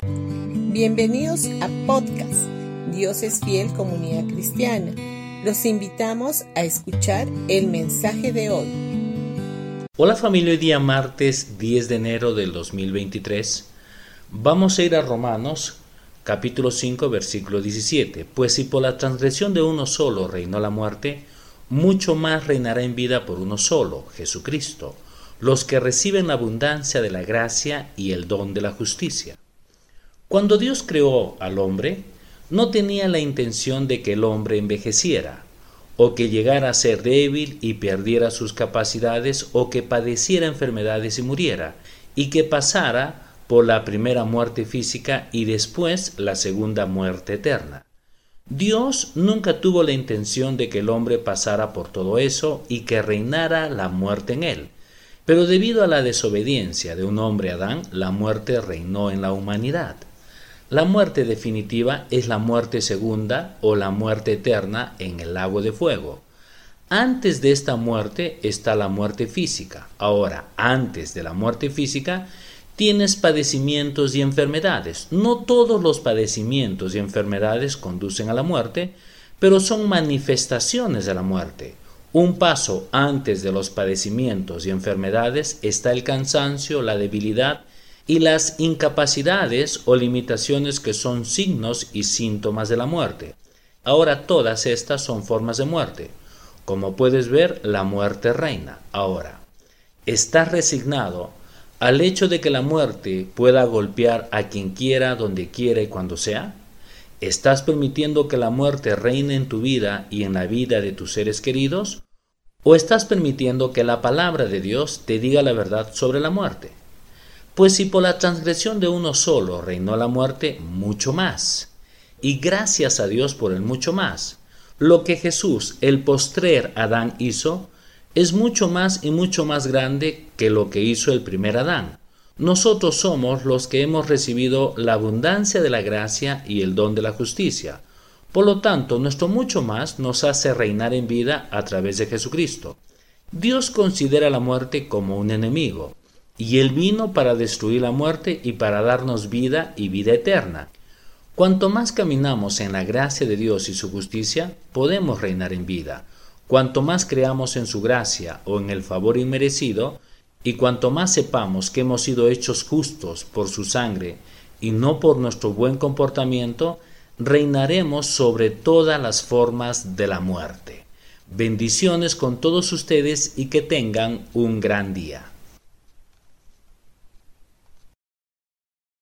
Bienvenidos a podcast Dios es fiel comunidad cristiana. Los invitamos a escuchar el mensaje de hoy. Hola familia, hoy día martes 10 de enero del 2023. Vamos a ir a Romanos capítulo 5 versículo 17. Pues si por la transgresión de uno solo reinó la muerte, mucho más reinará en vida por uno solo, Jesucristo, los que reciben la abundancia de la gracia y el don de la justicia. Cuando Dios creó al hombre, no tenía la intención de que el hombre envejeciera, o que llegara a ser débil y perdiera sus capacidades, o que padeciera enfermedades y muriera, y que pasara por la primera muerte física y después la segunda muerte eterna. Dios nunca tuvo la intención de que el hombre pasara por todo eso y que reinara la muerte en él. Pero debido a la desobediencia de un hombre Adán, la muerte reinó en la humanidad. La muerte definitiva es la muerte segunda o la muerte eterna en el lago de fuego. Antes de esta muerte está la muerte física. Ahora, antes de la muerte física tienes padecimientos y enfermedades. No todos los padecimientos y enfermedades conducen a la muerte, pero son manifestaciones de la muerte. Un paso antes de los padecimientos y enfermedades está el cansancio, la debilidad y las incapacidades o limitaciones que son signos y síntomas de la muerte. Ahora todas estas son formas de muerte. Como puedes ver, la muerte reina. Ahora, ¿estás resignado al hecho de que la muerte pueda golpear a quien quiera, donde quiera y cuando sea? ¿Estás permitiendo que la muerte reine en tu vida y en la vida de tus seres queridos? ¿O estás permitiendo que la palabra de Dios te diga la verdad sobre la muerte? Pues si por la transgresión de uno solo reinó la muerte, mucho más. Y gracias a Dios por el mucho más. Lo que Jesús, el postrer Adán, hizo, es mucho más y mucho más grande que lo que hizo el primer Adán. Nosotros somos los que hemos recibido la abundancia de la gracia y el don de la justicia. Por lo tanto, nuestro mucho más nos hace reinar en vida a través de Jesucristo. Dios considera la muerte como un enemigo, y Él vino para destruir la muerte y para darnos vida y vida eterna. Cuanto más caminamos en la gracia de Dios y su justicia, podemos reinar en vida. Cuanto más creamos en su gracia o en el favor inmerecido, y cuanto más sepamos que hemos sido hechos justos por su sangre y no por nuestro buen comportamiento, reinaremos sobre todas las formas de la muerte. Bendiciones con todos ustedes y que tengan un gran día.